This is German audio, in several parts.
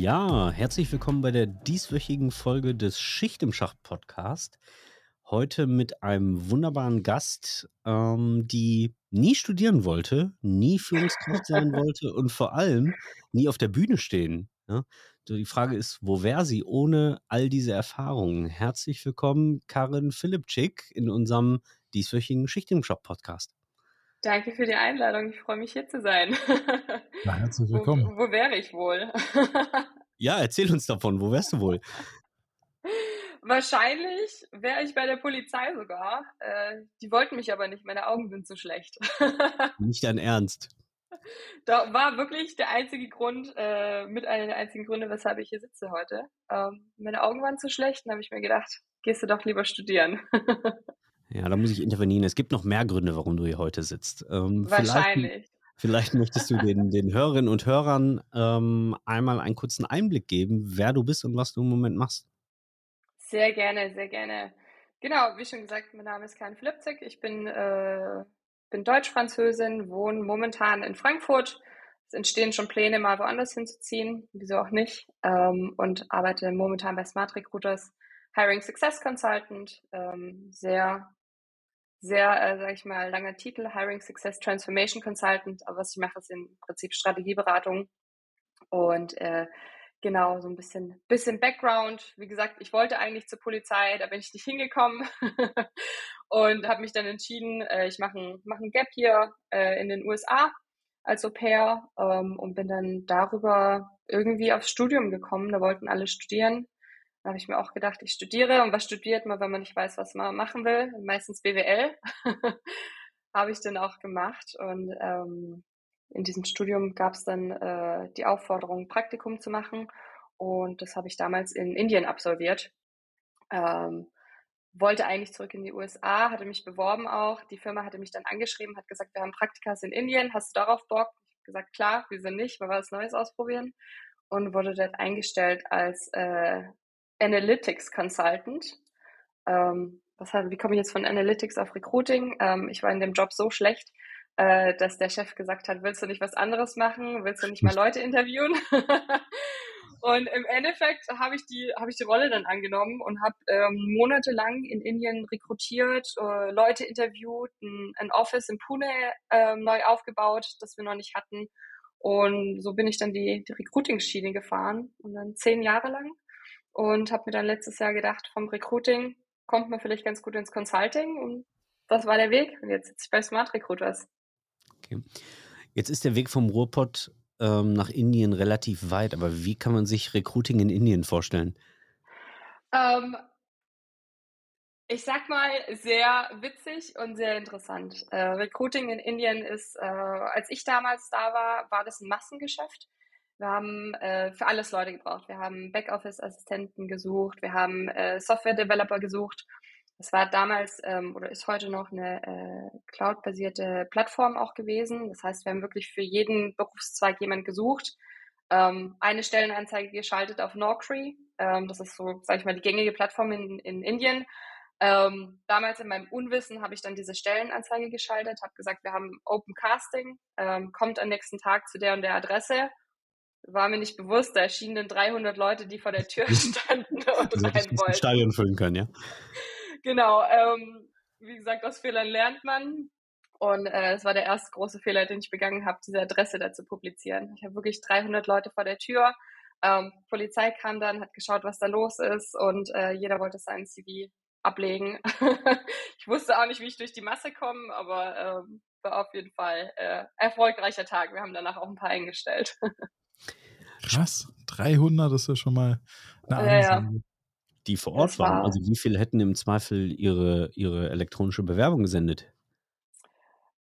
Ja, herzlich willkommen bei der dieswöchigen Folge des Schicht im Schacht Podcast. Heute mit einem wunderbaren Gast, ähm, die nie studieren wollte, nie Führungskraft sein wollte und vor allem nie auf der Bühne stehen. Ja? Die Frage ist, wo wäre sie ohne all diese Erfahrungen? Herzlich willkommen, Karin Philippczyk, in unserem dieswöchigen Schicht im Shop Podcast. Danke für die Einladung. Ich freue mich hier zu sein. Na, herzlich willkommen. Wo, wo wäre ich wohl? ja, erzähl uns davon. Wo wärst du wohl? Wahrscheinlich wäre ich bei der Polizei sogar. Äh, die wollten mich aber nicht. Meine Augen sind zu schlecht. nicht dein Ernst. Da war wirklich der einzige Grund, äh, mit einer der einzigen Gründe, weshalb ich hier sitze heute. Ähm, meine Augen waren zu schlecht, dann habe ich mir gedacht, gehst du doch lieber studieren. Ja, da muss ich intervenieren. Es gibt noch mehr Gründe, warum du hier heute sitzt. Ähm, Wahrscheinlich. Vielleicht, vielleicht möchtest du den, den Hörerinnen und Hörern ähm, einmal einen kurzen Einblick geben, wer du bist und was du im Moment machst. Sehr gerne, sehr gerne. Genau, wie schon gesagt, mein Name ist Karin Flipzig. Ich bin äh, bin Deutsch-Französin, wohne momentan in Frankfurt. Es entstehen schon Pläne, mal woanders hinzuziehen, wieso auch nicht. Ähm, und arbeite momentan bei Smart Recruiters Hiring Success Consultant. Ähm, sehr, sehr, äh, sag ich mal, langer Titel, Hiring Success Transformation Consultant. Aber was ich mache, ist im Prinzip Strategieberatung. Und äh, Genau, so ein bisschen, bisschen Background. Wie gesagt, ich wollte eigentlich zur Polizei, da bin ich nicht hingekommen und habe mich dann entschieden, äh, ich mache ein, mach ein Gap hier äh, in den USA als Au pair ähm, und bin dann darüber irgendwie aufs Studium gekommen. Da wollten alle studieren. Da habe ich mir auch gedacht, ich studiere. Und was studiert man, wenn man nicht weiß, was man machen will? Meistens BWL. habe ich dann auch gemacht. Und ähm, in diesem Studium gab es dann äh, die Aufforderung, Praktikum zu machen. Und das habe ich damals in Indien absolviert. Ähm, wollte eigentlich zurück in die USA, hatte mich beworben auch. Die Firma hatte mich dann angeschrieben, hat gesagt, wir haben Praktikas in Indien, hast du darauf Bock? Ich habe gesagt, klar, wieso nicht, weil wir was Neues ausprobieren. Und wurde dort eingestellt als äh, Analytics Consultant. Ähm, was, wie komme ich jetzt von Analytics auf Recruiting? Ähm, ich war in dem Job so schlecht, äh, dass der Chef gesagt hat, willst du nicht was anderes machen? Willst du nicht mal Leute interviewen? und im Endeffekt habe ich die habe ich die Rolle dann angenommen und habe ähm, monatelang in Indien rekrutiert, äh, Leute interviewt, ein, ein, Office in Pune äh, neu aufgebaut, das wir noch nicht hatten. Und so bin ich dann die, die Recruiting-Schiene gefahren und dann zehn Jahre lang und habe mir dann letztes Jahr gedacht, vom Recruiting kommt man vielleicht ganz gut ins Consulting und das war der Weg. Und jetzt sitze ich bei Smart Recruiters. Okay. Jetzt ist der Weg vom Ruhrpott ähm, nach Indien relativ weit, aber wie kann man sich Recruiting in Indien vorstellen? Ähm, ich sag mal, sehr witzig und sehr interessant. Äh, Recruiting in Indien ist, äh, als ich damals da war, war das ein Massengeschäft. Wir haben äh, für alles Leute gebraucht. Wir haben Backoffice-Assistenten gesucht, wir haben äh, Software-Developer gesucht es war damals ähm, oder ist heute noch eine äh, cloud-basierte Plattform auch gewesen. Das heißt, wir haben wirklich für jeden Berufszweig jemand gesucht. Ähm, eine Stellenanzeige geschaltet auf Naukri. Ähm, das ist so, sage ich mal, die gängige Plattform in, in Indien. Ähm, damals in meinem Unwissen habe ich dann diese Stellenanzeige geschaltet, habe gesagt, wir haben Open Casting, ähm, kommt am nächsten Tag zu der und der Adresse. War mir nicht bewusst, da erschienen 300 Leute, die vor der Tür standen und also, rein wollten. Stadion füllen können, ja? genau. Ähm, wie gesagt, aus Fehlern lernt man. Und äh, es war der erste große Fehler, den ich begangen habe, diese Adresse da zu publizieren. Ich habe wirklich 300 Leute vor der Tür. Ähm, Polizei kam dann, hat geschaut, was da los ist und äh, jeder wollte sein CV ablegen. ich wusste auch nicht, wie ich durch die Masse komme, aber ähm, war auf jeden Fall äh, erfolgreicher Tag. Wir haben danach auch ein paar eingestellt. Krass, 300 ist ja schon mal eine Ansage. Ja, ja die vor Ort war, waren. Also wie viele hätten im Zweifel ihre, ihre elektronische Bewerbung gesendet?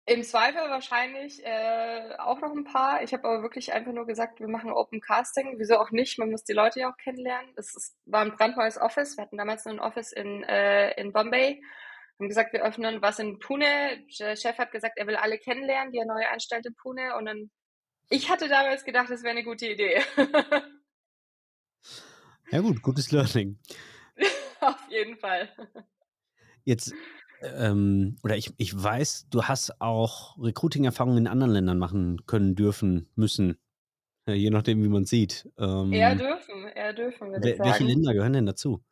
Im Zweifel wahrscheinlich äh, auch noch ein paar. Ich habe aber wirklich einfach nur gesagt, wir machen Open Casting. Wieso auch nicht? Man muss die Leute ja auch kennenlernen. Das ist, war ein brandneues Office. Wir hatten damals noch ein Office in, äh, in Bombay. Wir haben gesagt, wir öffnen was in Pune. Der Chef hat gesagt, er will alle kennenlernen, die er neu einstellt in Pune. Und dann, ich hatte damals gedacht, das wäre eine gute Idee. ja gut, gutes Learning. Auf jeden Fall. Jetzt ähm, oder ich, ich weiß, du hast auch Recruiting-Erfahrungen in anderen Ländern machen können, dürfen, müssen. Ja, je nachdem, wie man sieht. Ähm, eher dürfen, eher dürfen, würde ich sagen. Welche Länder gehören denn dazu?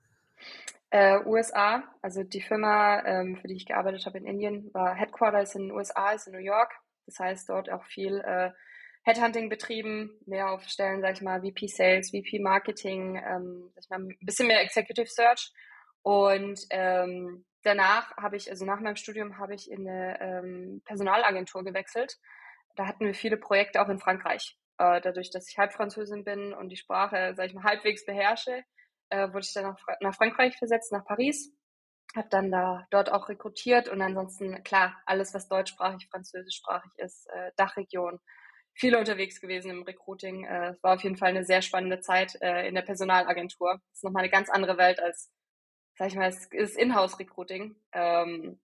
Äh, USA, also die Firma, ähm, für die ich gearbeitet habe in Indien, war Headquarters in den USA, ist in New York. Das heißt, dort auch viel äh, Headhunting betrieben, mehr auf Stellen, sag ich mal, VP Sales, VP Marketing, ähm, sag ich mal, ein bisschen mehr Executive Search. Und ähm, danach habe ich, also nach meinem Studium habe ich in eine ähm, Personalagentur gewechselt. Da hatten wir viele Projekte auch in Frankreich. Äh, dadurch, dass ich halb Französin bin und die Sprache, sage ich mal, halbwegs beherrsche, äh, wurde ich dann nach, nach Frankreich versetzt, nach Paris. Habe dann da dort auch rekrutiert und ansonsten, klar, alles, was deutschsprachig, französischsprachig ist, äh, Dachregion, viele unterwegs gewesen im Recruiting. Äh, es war auf jeden Fall eine sehr spannende Zeit äh, in der Personalagentur. Das ist nochmal eine ganz andere Welt als sag ich mal, es ist Inhouse-Recruiting. Ähm,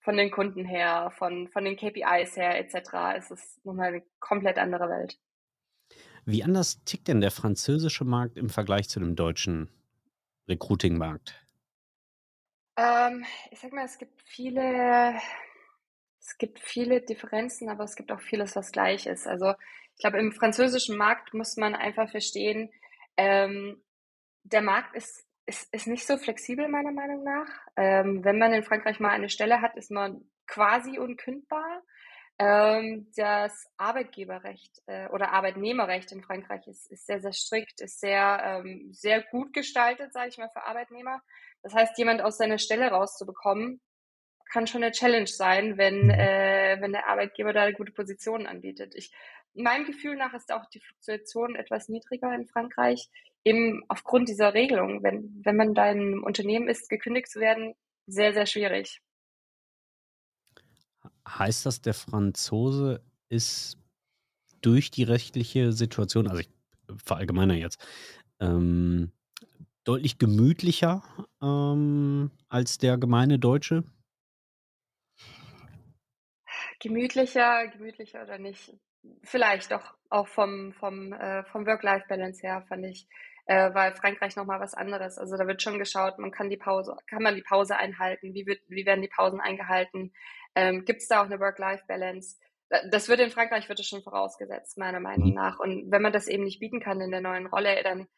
von den Kunden her, von, von den KPIs her etc. ist es nochmal eine komplett andere Welt. Wie anders tickt denn der französische Markt im Vergleich zu dem deutschen Recruiting-Markt? Ähm, ich sag mal, es gibt viele, es gibt viele Differenzen, aber es gibt auch vieles, was gleich ist. Also ich glaube, im französischen Markt muss man einfach verstehen, ähm, der Markt ist ist, ist nicht so flexibel, meiner Meinung nach. Ähm, wenn man in Frankreich mal eine Stelle hat, ist man quasi unkündbar. Ähm, das Arbeitgeberrecht äh, oder Arbeitnehmerrecht in Frankreich ist, ist sehr, sehr strikt, ist sehr, ähm, sehr gut gestaltet, sage ich mal, für Arbeitnehmer. Das heißt, jemand aus seiner Stelle rauszubekommen, kann schon eine Challenge sein, wenn, äh, wenn der Arbeitgeber da eine gute Position anbietet. Ich, meinem Gefühl nach ist auch die Fluktuation etwas niedriger in Frankreich eben aufgrund dieser Regelung, wenn, wenn man da in Unternehmen ist, gekündigt zu werden, sehr, sehr schwierig. Heißt das, der Franzose ist durch die rechtliche Situation, also ich verallgemeiner jetzt, ähm, deutlich gemütlicher ähm, als der gemeine Deutsche? Gemütlicher, gemütlicher oder nicht? Vielleicht doch auch vom, vom, äh, vom Work-Life-Balance her, fand ich äh, war Frankreich nochmal was anderes. Also da wird schon geschaut, man kann die Pause, kann man die Pause einhalten, wie, wird, wie werden die Pausen eingehalten, ähm, gibt es da auch eine Work-Life-Balance? Das wird in Frankreich wird es schon vorausgesetzt, meiner Meinung mhm. nach. Und wenn man das eben nicht bieten kann in der neuen Rolle, dann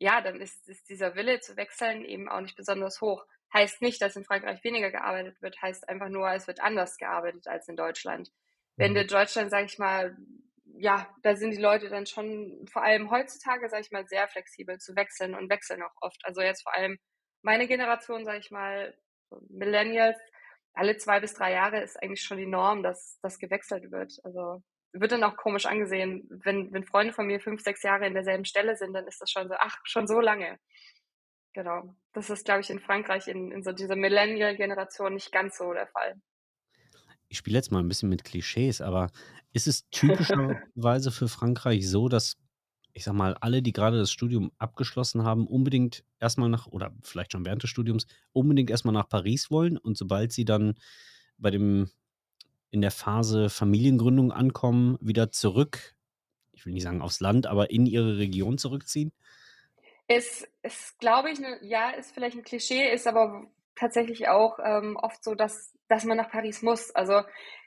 ja, dann ist, ist dieser Wille zu wechseln eben auch nicht besonders hoch. Heißt nicht, dass in Frankreich weniger gearbeitet wird, heißt einfach nur, es wird anders gearbeitet als in Deutschland. Wenn in mhm. Deutschland, sage ich mal, ja, da sind die Leute dann schon vor allem heutzutage, sage ich mal, sehr flexibel zu wechseln und wechseln auch oft. Also jetzt vor allem meine Generation, sage ich mal, Millennials, alle zwei bis drei Jahre ist eigentlich schon die Norm, dass das gewechselt wird. Also wird dann auch komisch angesehen, wenn, wenn Freunde von mir fünf, sechs Jahre in derselben Stelle sind, dann ist das schon so, ach, schon so lange. Genau. Das ist, glaube ich, in Frankreich in, in so dieser Millennial-Generation nicht ganz so der Fall. Ich spiele jetzt mal ein bisschen mit Klischees, aber ist es typischerweise für Frankreich so, dass, ich sag mal, alle, die gerade das Studium abgeschlossen haben, unbedingt erstmal nach, oder vielleicht schon während des Studiums, unbedingt erstmal nach Paris wollen und sobald sie dann bei dem, in der Phase Familiengründung ankommen, wieder zurück, ich will nicht sagen aufs Land, aber in ihre Region zurückziehen? Es ist, glaube ich, ne, ja, ist vielleicht ein Klischee, ist aber tatsächlich auch ähm, oft so, dass, dass man nach Paris muss. Also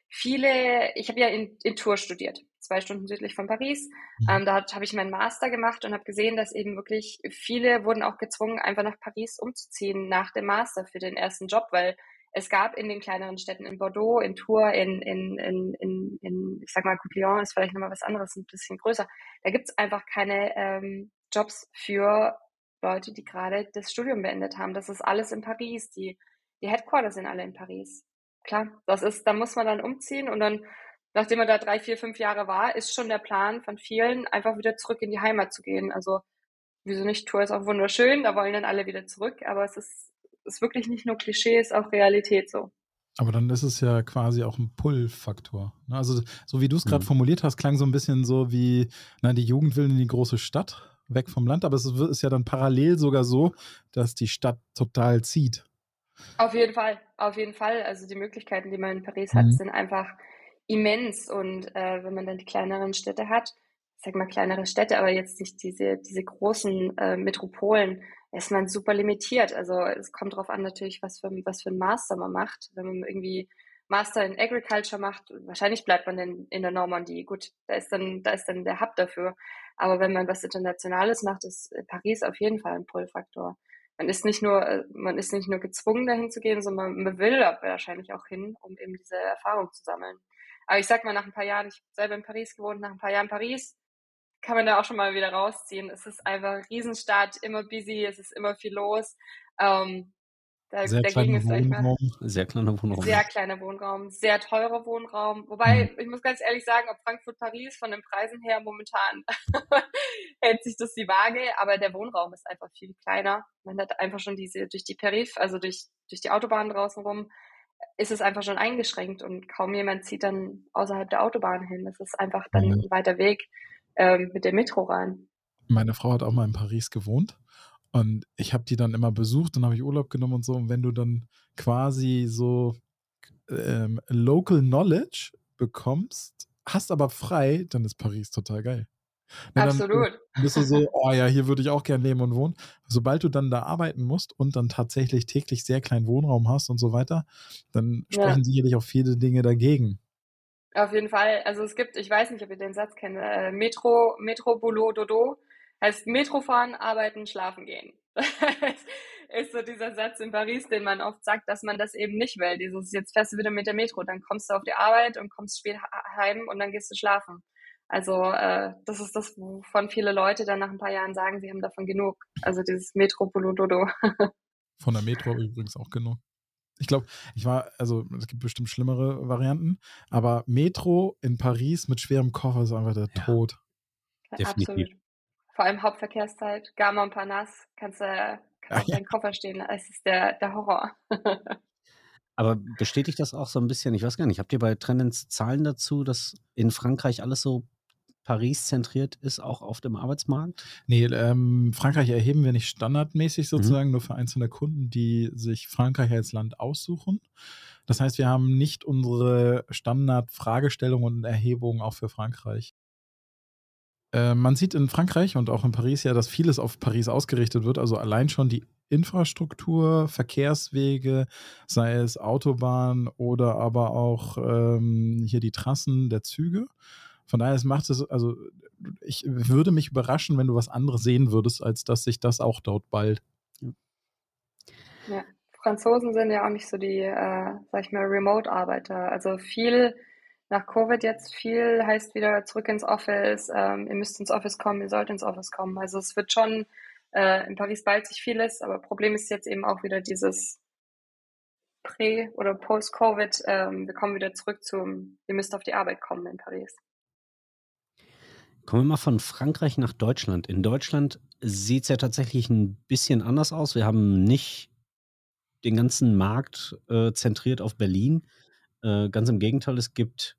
viele, ich habe ja in, in Tours studiert, zwei Stunden südlich von Paris. Mhm. Ähm, da habe ich meinen Master gemacht und habe gesehen, dass eben wirklich viele wurden auch gezwungen, einfach nach Paris umzuziehen nach dem Master für den ersten Job, weil es gab in den kleineren Städten in Bordeaux, in Tours, in, in, in, in, in ich sag mal, Couplon ist vielleicht nochmal was anderes, ein bisschen größer. Da gibt es einfach keine ähm, Jobs für Leute, die gerade das Studium beendet haben. Das ist alles in Paris. Die, die Headquarters sind alle in Paris klar, das ist, da muss man dann umziehen und dann, nachdem man da drei, vier, fünf Jahre war, ist schon der Plan von vielen, einfach wieder zurück in die Heimat zu gehen. Also, wieso nicht? Tour ist auch wunderschön, da wollen dann alle wieder zurück, aber es ist, ist wirklich nicht nur Klischee, ist auch Realität so. Aber dann ist es ja quasi auch ein Pull-Faktor. Ne? Also, so wie du es gerade Mhm. formuliert hast, klang so ein bisschen so wie, na, die Jugend will in die große Stadt, weg vom Land, aber es ist ja dann parallel sogar so, dass die Stadt total zieht. Auf jeden Fall, auf jeden Fall. Also die Möglichkeiten, die man in Paris hat, Mhm. sind einfach immens. Und äh, wenn man dann die kleineren Städte hat, ich sag mal kleinere Städte, aber jetzt nicht diese, diese großen äh, Metropolen, ist man super limitiert. Also es kommt darauf an natürlich, was für, was für ein Master man macht. Wenn man irgendwie Master in Agriculture macht, wahrscheinlich bleibt man dann in der Normandie. Gut, da ist dann, da ist dann der Hub dafür. Aber wenn man was Internationales macht, ist Paris auf jeden Fall ein Pull-Faktor. Man ist nicht nur, äh, man ist nicht nur gezwungen, dahin zu gehen, sondern man will wahrscheinlich auch hin, um eben diese Erfahrung zu sammeln. Aber ich sag mal, nach ein paar Jahren, ich habe selber in Paris gewohnt, nach ein paar Jahren Paris, kann man da auch schon mal wieder rausziehen. Es ist einfach eine Riesenstadt, immer busy, es ist immer viel los. Ähm, da, Sehr dagegen kleiner ist, Wohnraum. Sehr kleiner Wohnraum. sehr kleiner Wohnraum, sehr teurer Wohnraum. Wobei, ich muss ganz ehrlich sagen, ob Frankfurt, Paris von den Preisen her momentan hält sich das die Waage, aber der Wohnraum ist einfach viel kleiner. Man hat einfach schon diese, durch die Periph, also durch, durch die Autobahn draußen rum, ist es einfach schon eingeschränkt und kaum jemand zieht dann außerhalb der Autobahn hin. Das ist einfach dann Ja. ein weiter Weg ähm, mit der Metro rein. Meine Frau hat auch mal in Paris gewohnt und ich habe die dann immer besucht, dann habe ich Urlaub genommen und so. Und wenn du dann quasi so ähm, Local Knowledge bekommst, hast aber frei, dann ist Paris total geil. Na, Absolut. bist du so, oh ja, hier würde ich auch gern leben und wohnen. Sobald du dann da arbeiten musst und dann tatsächlich täglich sehr kleinen Wohnraum hast und so weiter, dann Ja. sprechen sicherlich auch viele Dinge dagegen. Auf jeden Fall. Also es gibt, ich weiß nicht, ob ihr den Satz kennt, äh, Metro, Metro Boulot Dodo heißt Metro fahren, arbeiten, schlafen gehen. ist so dieser Satz in Paris, den man oft sagt, dass man das eben nicht will. Dieses, jetzt fährst du wieder mit der Metro, dann kommst du auf die Arbeit und kommst spät heim und dann gehst du schlafen. Also äh, das ist das, wovon viele Leute dann nach ein paar Jahren sagen, sie haben davon genug. Also dieses Metro Boulot Dodo. Von der Metro übrigens auch genug. Ich glaube, ich war, also es gibt bestimmt schlimmere Varianten, aber Metro in Paris mit schwerem Koffer ist einfach der Ja. Tod. Definitiv. Absolut. Vor allem Hauptverkehrszeit, Gare Montparnasse, kannst du kannst auf ja. deinen Koffer stehen. Es ist der, der Horror. Aber bestätigt das auch so ein bisschen, ich weiß gar nicht, habt ihr bei Trendens Zahlen dazu, dass in Frankreich alles so Paris zentriert ist, auch auf dem Arbeitsmarkt? Nee, ähm, Frankreich erheben wir nicht standardmäßig Mhm. sozusagen, nur für einzelne Kunden, die sich Frankreich als Land aussuchen. Das heißt, wir haben nicht unsere Standard-Fragestellungen und Erhebungen auch für Frankreich. Äh, man sieht in Frankreich und auch in Paris ja, dass vieles auf Paris ausgerichtet wird. Also allein schon die Infrastruktur, Verkehrswege, sei es Autobahn oder aber auch ähm, hier die Trassen der Züge. Von daher es macht es, also ich würde mich überraschen, wenn du was anderes sehen würdest, als dass sich das auch dort bald. Ja. Franzosen sind ja auch nicht so die, äh, sag ich mal, Remote-Arbeiter. Also viel nach Covid jetzt viel heißt wieder zurück ins Office, ähm, ihr müsst ins Office kommen, ihr sollt ins Office kommen. Also es wird schon äh, in Paris bald sich vieles, aber Problem ist jetzt eben auch wieder dieses Prä- oder Post-Covid. Ähm, wir kommen wieder zurück zum, ihr müsst auf die Arbeit kommen in Paris. Kommen wir mal von Frankreich nach Deutschland. In Deutschland sieht es ja tatsächlich ein bisschen anders aus. Wir haben nicht den ganzen Markt äh, zentriert auf Berlin. Äh, ganz im Gegenteil, es gibt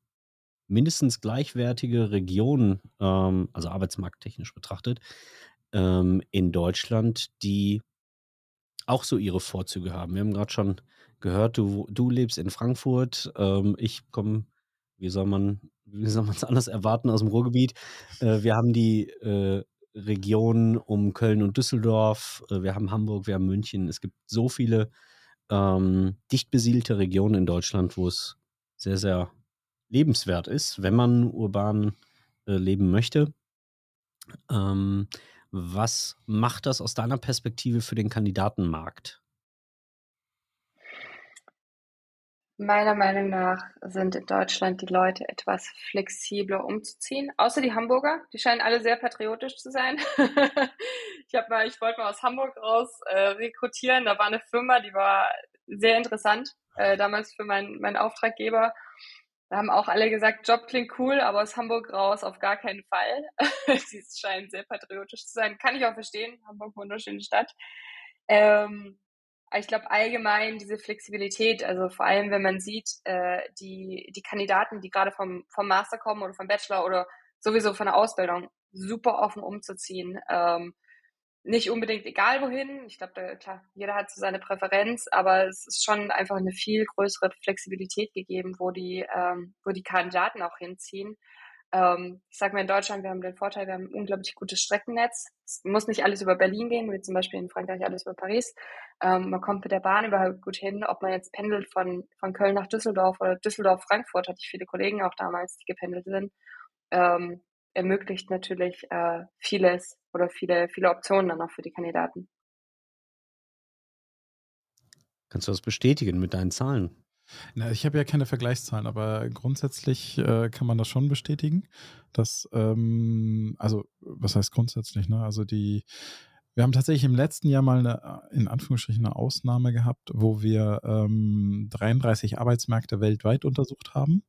mindestens gleichwertige Regionen, ähm, also arbeitsmarkttechnisch betrachtet, ähm, in Deutschland, die auch so ihre Vorzüge haben. Wir haben gerade schon gehört, du, du lebst in Frankfurt, ähm, ich komme, wie soll man, wie soll man es anders erwarten, aus dem Ruhrgebiet. Äh, wir haben die äh, Region um Köln und Düsseldorf, äh, wir haben Hamburg, wir haben München. Es gibt so viele ähm, dicht besiedelte Regionen in Deutschland, wo es sehr, sehr lebenswert ist, wenn man urban äh, leben möchte. Ähm, was macht das aus deiner Perspektive für den Kandidatenmarkt? Meiner Meinung nach sind in Deutschland die Leute etwas flexibler umzuziehen, außer die Hamburger. Die scheinen alle sehr patriotisch zu sein. ich habe mal, ich wollte mal aus Hamburg raus äh, rekrutieren. Da war eine Firma, die war sehr interessant äh, damals für meinen meinen Auftraggeber. Da haben auch alle gesagt, Job klingt cool, aber aus Hamburg raus auf gar keinen Fall. Sie scheinen sehr patriotisch zu sein. Kann ich auch verstehen. Hamburg, wunderschöne Stadt. Ähm, ich glaube allgemein diese Flexibilität, also vor allem wenn man sieht, äh, die, die Kandidaten, die gerade vom, vom Master kommen oder vom Bachelor oder sowieso von der Ausbildung, super offen umzuziehen. Ähm, nicht unbedingt egal wohin. Ich glaube, klar, jeder hat so seine Präferenz, aber es ist schon einfach eine viel größere Flexibilität gegeben, wo die, ähm, wo die Kandidaten auch hinziehen. Ähm, ich sage mal, in Deutschland, wir haben den Vorteil, wir haben ein unglaublich gutes Streckennetz. Es muss nicht alles über Berlin gehen, wie zum Beispiel in Frankreich alles über Paris. Ähm, man kommt mit der Bahn überhaupt gut hin. Ob man jetzt pendelt von, von Köln nach Düsseldorf oder Düsseldorf-Frankfurt, hatte ich viele Kollegen auch damals, die gependelt sind. Ähm, ermöglicht natürlich äh, vieles oder viele, viele Optionen dann auch für die Kandidaten. Kannst du das bestätigen mit deinen Zahlen? Na, ich habe ja keine Vergleichszahlen, aber grundsätzlich äh, kann man das schon bestätigen, dass, ähm, also was heißt grundsätzlich, ne? Also die, wir haben tatsächlich im letzten Jahr mal eine, in Anführungsstrichen eine Ausnahme gehabt, wo wir ähm, 33 Arbeitsmärkte weltweit untersucht haben.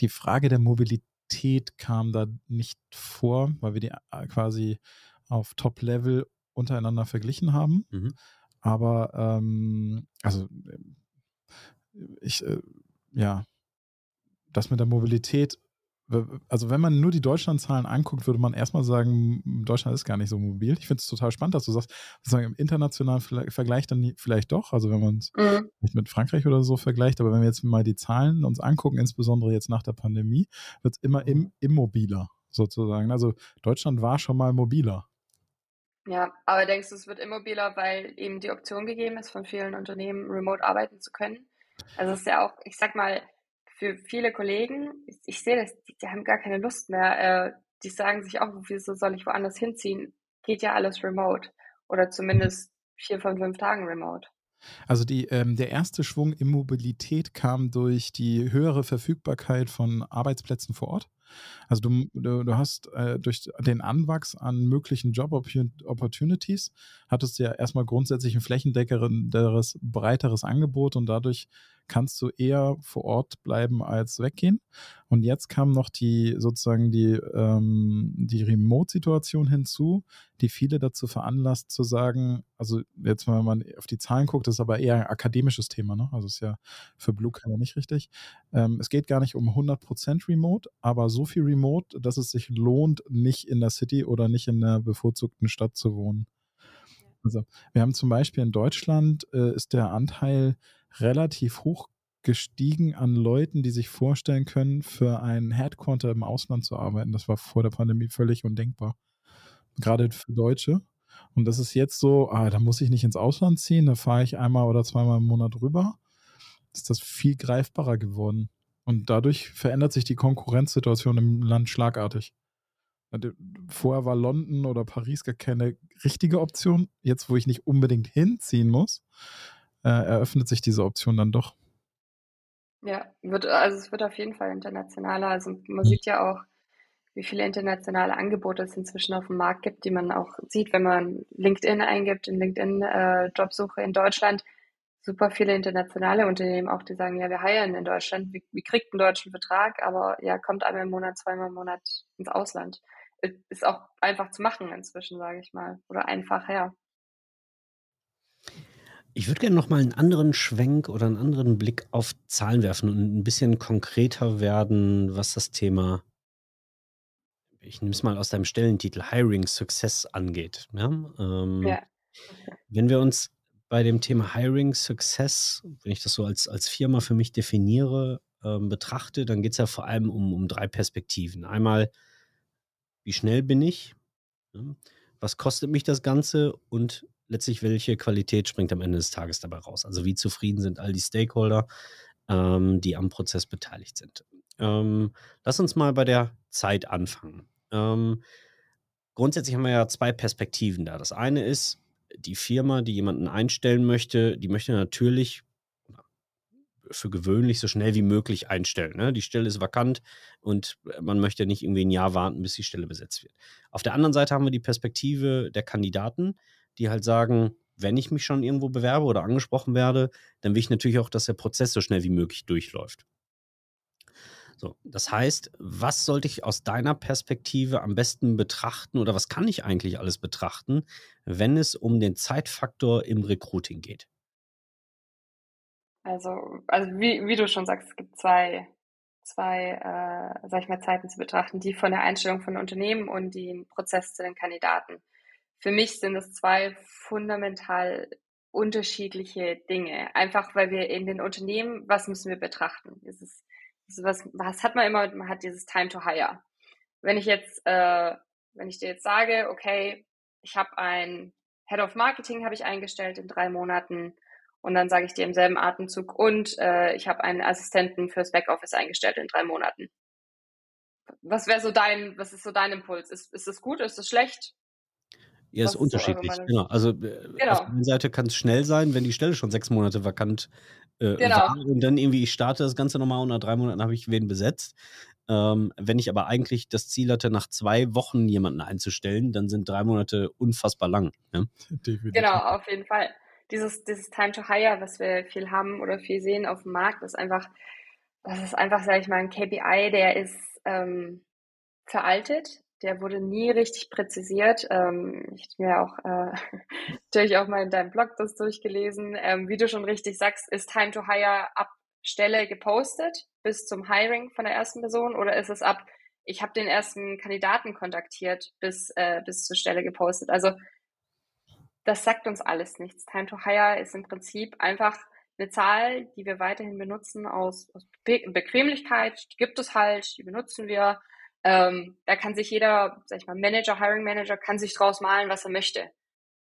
Die Frage der Mobilität kam da nicht vor, weil wir die äh, quasi auf Top-Level untereinander verglichen haben. Mhm. Aber ähm, also ich, äh, ja, das mit der Mobilität also wenn man nur die Deutschlandzahlen anguckt, würde man erstmal sagen, Deutschland ist gar nicht so mobil. Ich finde es total spannend, dass du sagst, sozusagen im internationalen Vergleich dann vielleicht doch, also wenn man es mhm. nicht mit Frankreich oder so vergleicht, aber wenn wir jetzt mal die Zahlen uns angucken, insbesondere jetzt nach der Pandemie, wird es immer im, immobiler sozusagen. Also Deutschland war schon mal mobiler. Ja, aber denkst du, es wird immobiler, weil eben die Option gegeben ist, von vielen Unternehmen remote arbeiten zu können? Also es ist ja auch, ich sag mal, für viele Kollegen, ich, ich sehe das, die, die, haben gar keine Lust mehr. Äh, die sagen sich auch, wieso soll ich woanders hinziehen? Geht ja alles remote. Oder zumindest vier von fünf Tagen remote. Also die, ähm, der erste Schwung in Mobilität kam durch die höhere Verfügbarkeit von Arbeitsplätzen vor Ort. Also du, du, du hast äh, durch den Anwachs an möglichen Job-Opportunities hattest du ja erstmal grundsätzlich ein flächendeckenderes, breiteres Angebot und dadurch kannst du eher vor Ort bleiben als weggehen. Und jetzt kam noch die sozusagen die, ähm, die Remote-Situation hinzu, die viele dazu veranlasst zu sagen, also jetzt, wenn man auf die Zahlen guckt, das ist aber eher ein akademisches Thema, ne? Also ist ja für Blue Color nicht richtig. Ähm, es geht gar nicht um 100% Remote, aber so viel Remote, dass es sich lohnt, nicht in der City oder nicht in der bevorzugten Stadt zu wohnen. Also wir haben zum Beispiel in Deutschland äh, ist der Anteil relativ hoch gestiegen an Leuten, die sich vorstellen können, für ein Headquarter im Ausland zu arbeiten. Das war vor der Pandemie völlig undenkbar. Gerade für Deutsche. Und das ist jetzt so, ah, da muss ich nicht ins Ausland ziehen, da fahre ich einmal oder zweimal im Monat rüber. Ist das viel greifbarer geworden. Und dadurch verändert sich die Konkurrenzsituation im Land schlagartig. Vorher war London oder Paris gar keine richtige Option. Jetzt, wo ich nicht unbedingt hinziehen muss, äh, eröffnet sich diese Option dann doch. Ja, wird, also es wird auf jeden Fall internationaler. Also man sieht ja auch, wie viele internationale Angebote es inzwischen auf dem Markt gibt, die man auch sieht, wenn man LinkedIn eingibt, in LinkedIn äh, Jobsuche in Deutschland. Super viele internationale Unternehmen auch, die sagen, ja, wir heiern in Deutschland, wie, wie kriegt einen deutschen Vertrag, aber ja, kommt einmal im Monat, zweimal im Monat ins Ausland. Ist auch einfach zu machen inzwischen, sage ich mal. Oder einfach, ja. Ich würde gerne noch mal einen anderen Schwenk oder einen anderen Blick auf Zahlen werfen und ein bisschen konkreter werden, was das Thema, ich nehme es mal aus deinem Stellentitel, Hiring Success angeht. Ja? Ähm, ja. Wenn wir uns bei dem Thema Hiring Success, wenn ich das so als, als Firma für mich definiere, ähm, betrachte, dann geht es ja vor allem um, um drei Perspektiven. Einmal, wie schnell bin ich? Ja? Was kostet mich das Ganze? Und letztlich, welche Qualität springt am Ende des Tages dabei raus? Also wie zufrieden sind all die Stakeholder, ähm, die am Prozess beteiligt sind? Ähm, lass uns mal bei der Zeit anfangen. Ähm, grundsätzlich haben wir ja zwei Perspektiven da. Das eine ist, die Firma, die jemanden einstellen möchte, die möchte natürlich für gewöhnlich so schnell wie möglich einstellen. Ne? Die Stelle ist vakant und man möchte nicht irgendwie ein Jahr warten, bis die Stelle besetzt wird. Auf der anderen Seite haben wir die Perspektive der Kandidaten, die halt sagen, wenn ich mich schon irgendwo bewerbe oder angesprochen werde, dann will ich natürlich auch, dass der Prozess so schnell wie möglich durchläuft. So, das heißt, was sollte ich aus deiner Perspektive am besten betrachten oder was kann ich eigentlich alles betrachten, wenn es um den Zeitfaktor im Recruiting geht? Also, also wie, wie du schon sagst, es gibt zwei, zwei, äh, sag ich mal, Zeiten zu betrachten, die von der Einstellung von Unternehmen und den Prozess zu den Kandidaten. Für mich sind es zwei fundamental unterschiedliche Dinge. Einfach weil wir in den Unternehmen, was müssen wir betrachten? Ist es, ist was, was hat man immer? Man hat dieses Time to Hire. Wenn ich jetzt, äh, wenn ich dir jetzt sage, okay, ich habe ein Head of Marketing habe ich eingestellt in drei Monaten und dann sage ich dir im selben Atemzug und äh, ich habe einen Assistenten fürs Backoffice eingestellt in drei Monaten. Was wäre so dein, was ist so dein Impuls? Ist, ist das gut? Ist das schlecht? Ja, ist unterschiedlich. Genau. Also äh, genau. auf der einen Seite kann es schnell sein, wenn die Stelle schon sechs Monate vakant äh, genau. war und dann irgendwie ich starte das Ganze nochmal und nach drei Monaten habe ich wen besetzt. Ähm, wenn ich aber eigentlich das Ziel hatte, nach zwei Wochen jemanden einzustellen, dann sind drei Monate unfassbar lang. Ja? Genau, auf jeden Fall. Dieses, dieses Time to Hire, was wir viel haben oder viel sehen auf dem Markt, ist einfach, das ist einfach, sage ich mal, ein KPI, der ist ähm, veraltet der wurde nie richtig präzisiert. Ähm, ich habe mir auch äh, natürlich auch mal in deinem Blog das durchgelesen. Ähm, wie du schon richtig sagst, ist Time to Hire ab Stelle gepostet bis zum Hiring von der ersten Person oder ist es ab, ich habe den ersten Kandidaten kontaktiert bis, äh, bis zur Stelle gepostet? Also das sagt uns alles nichts. Time to Hire ist im Prinzip einfach eine Zahl, die wir weiterhin benutzen aus, aus Be Bequemlichkeit. Die gibt es halt, die benutzen wir. Ähm, da kann sich jeder, sag ich mal, Manager, Hiring Manager, kann sich draus malen, was er möchte.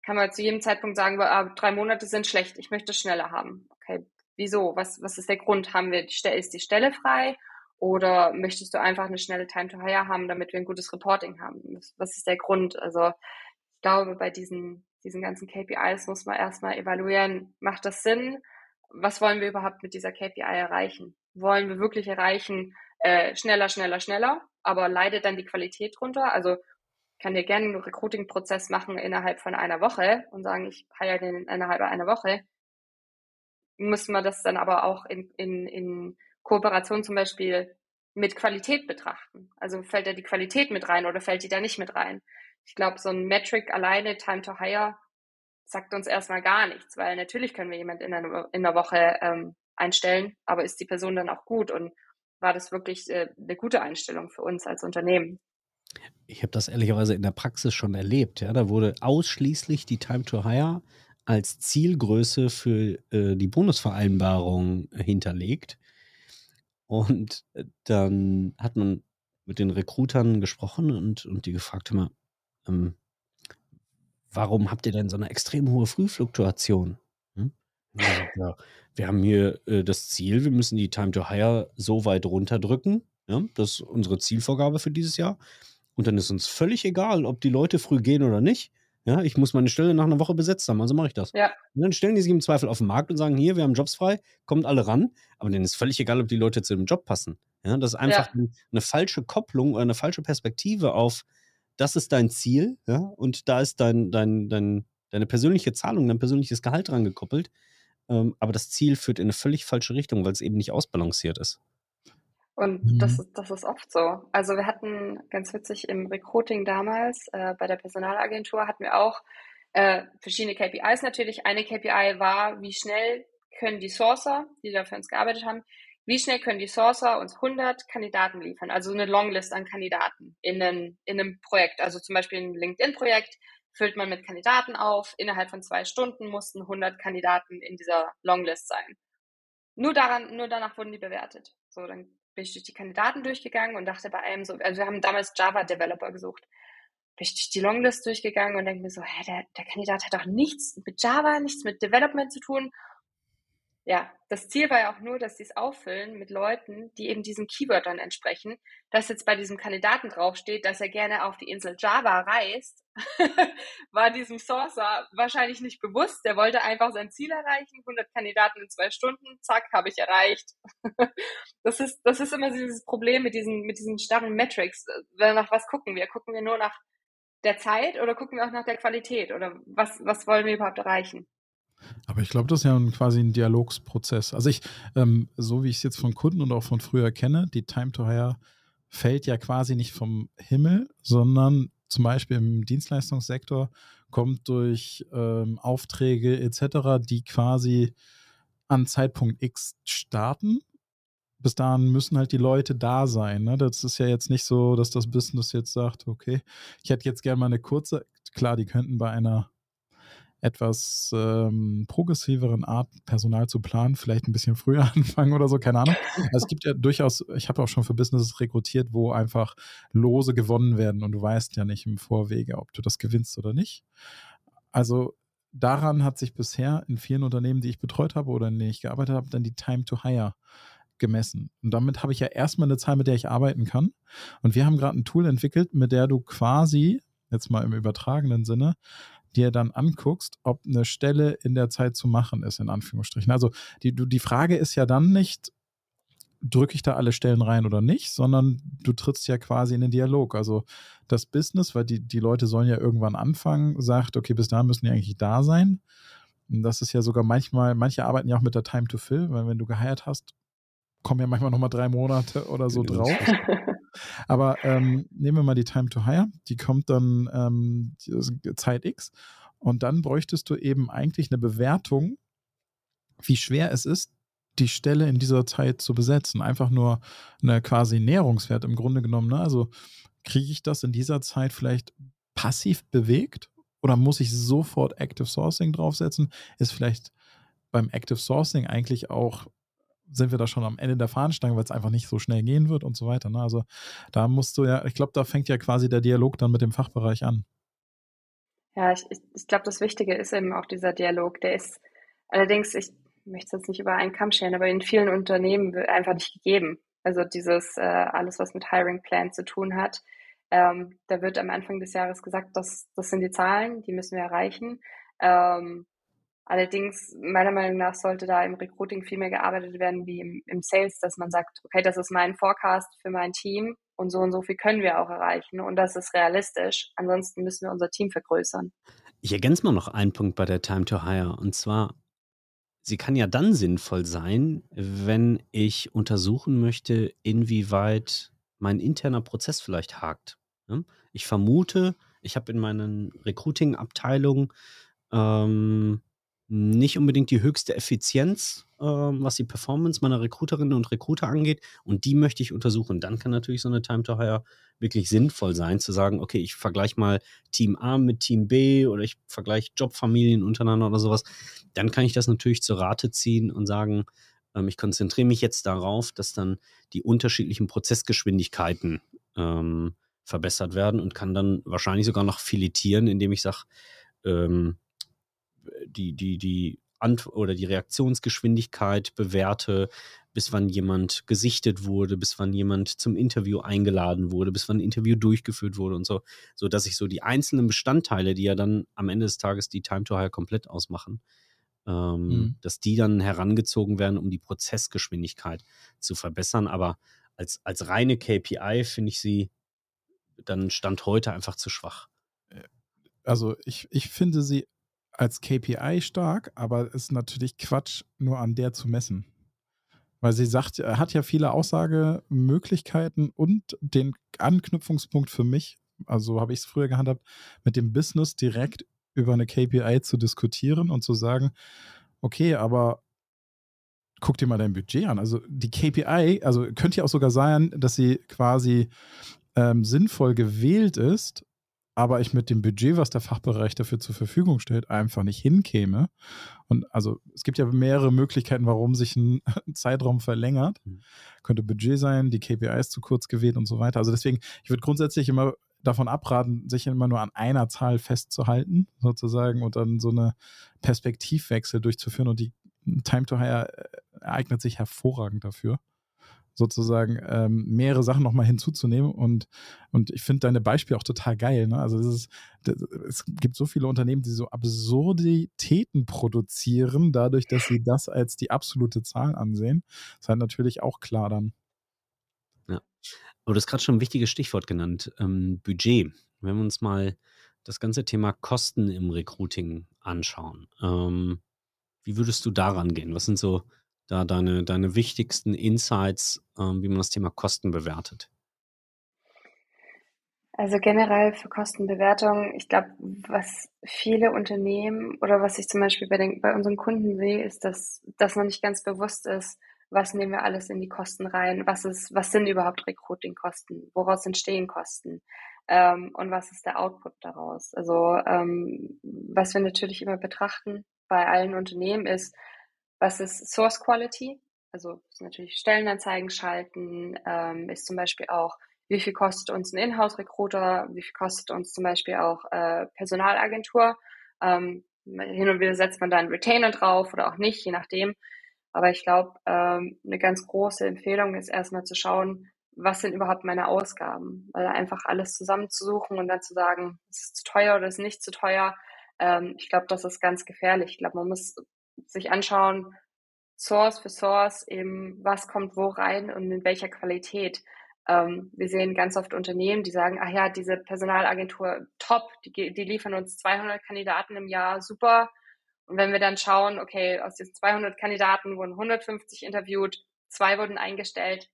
Kann man zu jedem Zeitpunkt sagen, ah, drei Monate sind schlecht, ich möchte schneller haben. Okay, wieso? Was, was ist der Grund? Haben wir die Stelle, ist die Stelle frei? Oder möchtest du einfach eine schnelle Time to Hire haben, damit wir ein gutes Reporting haben? Was ist der Grund? Also ich glaube, bei diesen, diesen ganzen KPIs muss man erstmal evaluieren, macht das Sinn? Was wollen wir überhaupt mit dieser KPI erreichen? Wollen wir wirklich erreichen, äh, schneller, schneller, schneller? aber leidet dann die Qualität drunter? Also kann dir gerne einen Recruiting-Prozess machen innerhalb von einer Woche und sagen, ich hire den innerhalb einer Woche. Muss man das dann aber auch in, in, in Kooperation zum Beispiel mit Qualität betrachten? Also fällt da die Qualität mit rein oder fällt die da nicht mit rein? Ich glaube, so ein Metric alleine, Time to Hire, sagt uns erstmal gar nichts, weil natürlich können wir jemanden in einer, in einer Woche ähm, einstellen, aber ist die Person dann auch gut und war das wirklich äh, eine gute Einstellung für uns als Unternehmen. Ich habe das ehrlicherweise in der Praxis schon erlebt. Ja, da wurde ausschließlich die Time to Hire als Zielgröße für äh, die Bonusvereinbarung hinterlegt. Und äh, dann hat man mit den Recruitern gesprochen und, und die gefragt immer, ähm, warum habt ihr denn so eine extrem hohe Frühfluktuation? Ja, wir haben hier äh, das Ziel, wir müssen die Time to Hire so weit runterdrücken. Ja? Das ist unsere Zielvorgabe für dieses Jahr. Und dann ist uns völlig egal, ob die Leute früh gehen oder nicht. Ja, ich muss meine Stelle nach einer Woche besetzt haben, also mache ich das. Ja. Und dann stellen die sich im Zweifel auf den Markt und sagen, hier, wir haben Jobs frei, kommt alle ran. Aber denen ist völlig egal, ob die Leute zu dem Job passen. Ja, das ist einfach ja. eine falsche Kopplung oder eine falsche Perspektive auf, das ist dein Ziel, ja, und da ist dein, dein, dein, deine persönliche Zahlung, dein persönliches Gehalt dran gekoppelt. Ähm, aber das Ziel führt in eine völlig falsche Richtung, weil es eben nicht ausbalanciert ist. Und mhm. das, das ist oft so. Also wir hatten ganz witzig im Recruiting damals äh, bei der Personalagentur hatten wir auch äh, verschiedene KPIs natürlich. Eine KPI war, wie schnell können die Sourcer, die da für uns gearbeitet haben, wie schnell können die Sourcer uns 100 Kandidaten liefern, also eine Longlist an Kandidaten in, einen, in einem Projekt, also zum Beispiel ein LinkedIn-Projekt, füllt man mit Kandidaten auf. Innerhalb von zwei Stunden mussten 100 Kandidaten in dieser Longlist sein. Nur daran, nur danach wurden die bewertet. So, dann bin ich durch die Kandidaten durchgegangen und dachte bei einem so, also wir haben damals Java Developer gesucht. Bin ich durch die Longlist durchgegangen und denke mir so, hä, der, der Kandidat hat doch nichts mit Java, nichts mit Development zu tun ja, das Ziel war ja auch nur, dass sie es auffüllen mit Leuten, die eben diesen Keywörtern entsprechen. Dass jetzt bei diesem Kandidaten draufsteht, dass er gerne auf die Insel Java reist, war diesem Sourcer wahrscheinlich nicht bewusst. Der wollte einfach sein Ziel erreichen. 100 Kandidaten in zwei Stunden, zack, habe ich erreicht. das ist, das ist immer dieses Problem mit diesen, mit diesen starren Metrics. Nach was gucken wir? Gucken wir nur nach der Zeit oder gucken wir auch nach der Qualität? Oder was, was wollen wir überhaupt erreichen? Aber ich glaube, das ist ja quasi ein Dialogsprozess. Also ich, ähm, so wie ich es jetzt von Kunden und auch von früher kenne, die Time to Hire fällt ja quasi nicht vom Himmel, sondern zum Beispiel im Dienstleistungssektor kommt durch ähm, Aufträge etc., die quasi an Zeitpunkt X starten. Bis dahin müssen halt die Leute da sein. Ne? Das ist ja jetzt nicht so, dass das Business jetzt sagt, okay, ich hätte jetzt gerne mal eine kurze, klar, die könnten bei einer etwas ähm, progressiveren Art, Personal zu planen, vielleicht ein bisschen früher anfangen oder so, keine Ahnung. Also es gibt ja durchaus, ich habe auch schon für Businesses rekrutiert, wo einfach Lose gewonnen werden und du weißt ja nicht im Vorwege, ob du das gewinnst oder nicht. Also daran hat sich bisher in vielen Unternehmen, die ich betreut habe oder in denen ich gearbeitet habe, dann die Time to Hire gemessen. Und damit habe ich ja erstmal eine Zahl, mit der ich arbeiten kann. Und wir haben gerade ein Tool entwickelt, mit der du quasi, jetzt mal im übertragenen Sinne, dir dann anguckst, ob eine Stelle in der Zeit zu machen ist, in Anführungsstrichen. Also die, die Frage ist ja dann nicht, drücke ich da alle Stellen rein oder nicht, sondern du trittst ja quasi in den Dialog. Also das Business, weil die, die Leute sollen ja irgendwann anfangen, sagt, okay, bis dahin müssen die eigentlich da sein. Und das ist ja sogar manchmal, manche arbeiten ja auch mit der Time to Fill, weil wenn du geheiert hast, kommen ja manchmal nochmal drei Monate oder so drauf. Aber ähm, nehmen wir mal die Time to Hire, die kommt dann ähm, Zeit X und dann bräuchtest du eben eigentlich eine Bewertung, wie schwer es ist, die Stelle in dieser Zeit zu besetzen. Einfach nur eine quasi Näherungswert im Grunde genommen. Ne? Also kriege ich das in dieser Zeit vielleicht passiv bewegt oder muss ich sofort Active Sourcing draufsetzen? Ist vielleicht beim Active Sourcing eigentlich auch sind wir da schon am Ende der Fahnenstange, weil es einfach nicht so schnell gehen wird und so weiter. Ne? Also da musst du ja, ich glaube, da fängt ja quasi der Dialog dann mit dem Fachbereich an. Ja, ich, ich, ich glaube, das Wichtige ist eben auch dieser Dialog. Der ist allerdings, ich möchte es jetzt nicht über einen Kamm scheren, aber in vielen Unternehmen einfach nicht gegeben. Also dieses äh, alles, was mit Hiring Plan zu tun hat. Ähm, da wird am Anfang des Jahres gesagt, das, das sind die Zahlen, die müssen wir erreichen. Ähm, Allerdings, meiner Meinung nach, sollte da im Recruiting viel mehr gearbeitet werden wie im, im, Sales, dass man sagt, okay, das ist mein Forecast für mein Team und so und so viel können wir auch erreichen und das ist realistisch. Ansonsten müssen wir unser Team vergrößern. Ich ergänze mal noch einen Punkt bei der Time to Hire und zwar, sie kann ja dann sinnvoll sein, wenn ich untersuchen möchte, inwieweit mein interner Prozess vielleicht hakt. Ne? Ich vermute, ich habe in meinen Recruiting-Abteilungen ähm, nicht unbedingt die höchste Effizienz, äh, was die Performance meiner Recruiterinnen und Recruiter angeht. Und die möchte ich untersuchen. Dann kann natürlich so eine Time to Hire wirklich sinnvoll sein, zu sagen, okay, ich vergleiche mal Team A mit Team B oder ich vergleiche Jobfamilien untereinander oder sowas. Dann kann ich das natürlich zur Rate ziehen und sagen, ähm, ich konzentriere mich jetzt darauf, dass dann die unterschiedlichen Prozessgeschwindigkeiten ähm, verbessert werden und kann dann wahrscheinlich sogar noch filetieren, indem ich sage, ähm, die, die, die Ant oder die Reaktionsgeschwindigkeit bewerte, bis wann jemand gesichtet wurde, bis wann jemand zum Interview eingeladen wurde, bis wann ein Interview durchgeführt wurde und so, so dass ich so die einzelnen Bestandteile, die ja dann am Ende des Tages die Time to Hire komplett ausmachen, ähm, mhm. dass die dann herangezogen werden, um die Prozessgeschwindigkeit zu verbessern. Aber als, als reine KPI finde ich sie dann Stand heute einfach zu schwach. Also ich, ich finde sie als KPI stark, aber ist natürlich Quatsch, nur an der zu messen. Weil sie sagt, er hat ja viele Aussagemöglichkeiten und den Anknüpfungspunkt für mich, also habe ich es früher gehandhabt, mit dem Business direkt über eine KPI zu diskutieren und zu sagen, okay, aber guck dir mal dein Budget an. Also die KPI, also könnte ja auch sogar sein, dass sie quasi ähm, sinnvoll gewählt ist, aber ich mit dem Budget, was der Fachbereich dafür zur Verfügung stellt, einfach nicht hinkäme. Und also es gibt ja mehrere Möglichkeiten, warum sich ein Zeitraum verlängert. Mhm. Könnte Budget sein, die KPI ist zu kurz gewählt und so weiter. Also deswegen, ich würde grundsätzlich immer davon abraten, sich immer nur an einer Zahl festzuhalten, sozusagen, und dann so eine Perspektivwechsel durchzuführen. Und die Time to Hire äh, eignet sich hervorragend dafür sozusagen ähm, mehrere Sachen nochmal hinzuzunehmen. Und, und ich finde deine Beispiele auch total geil. Ne? Also ist, das, es gibt so viele Unternehmen, die so Absurditäten produzieren, dadurch, dass sie das als die absolute Zahl ansehen. Das ist halt natürlich auch klar dann. Ja. Aber du hast gerade schon ein wichtiges Stichwort genannt, ähm, Budget. Wenn wir uns mal das ganze Thema Kosten im Recruiting anschauen, ähm, wie würdest du daran gehen? Was sind so da deine, deine wichtigsten Insights, ähm, wie man das Thema Kosten bewertet? Also generell für Kostenbewertung, ich glaube, was viele Unternehmen oder was ich zum Beispiel bei, den, bei unseren Kunden sehe, ist, dass das noch nicht ganz bewusst ist, was nehmen wir alles in die Kosten rein, was ist, was sind überhaupt Recruiting-Kosten, woraus entstehen Kosten ähm, und was ist der Output daraus. Also ähm, was wir natürlich immer betrachten bei allen Unternehmen ist, was ist Source Quality, also natürlich Stellenanzeigen schalten, ähm, ist zum Beispiel auch wie viel kostet uns ein Inhouse-Recruiter, wie viel kostet uns zum Beispiel auch äh, Personalagentur. Ähm, hin und wieder setzt man da einen Retainer drauf oder auch nicht, je nachdem. Aber ich glaube, ähm, eine ganz große Empfehlung ist erstmal zu schauen, was sind überhaupt meine Ausgaben? Weil einfach alles zusammenzusuchen und dann zu sagen, ist es zu teuer oder ist es nicht zu teuer, ähm, ich glaube, das ist ganz gefährlich. Ich glaube, man muss sich anschauen, Source für Source, eben was kommt wo rein und in welcher Qualität. Ähm, wir sehen ganz oft Unternehmen, die sagen, ach ja, diese Personalagentur top, die, die liefern uns 200 Kandidaten im Jahr, super. Und wenn wir dann schauen, okay, aus diesen 200 Kandidaten wurden 150 interviewt, zwei wurden eingestellt,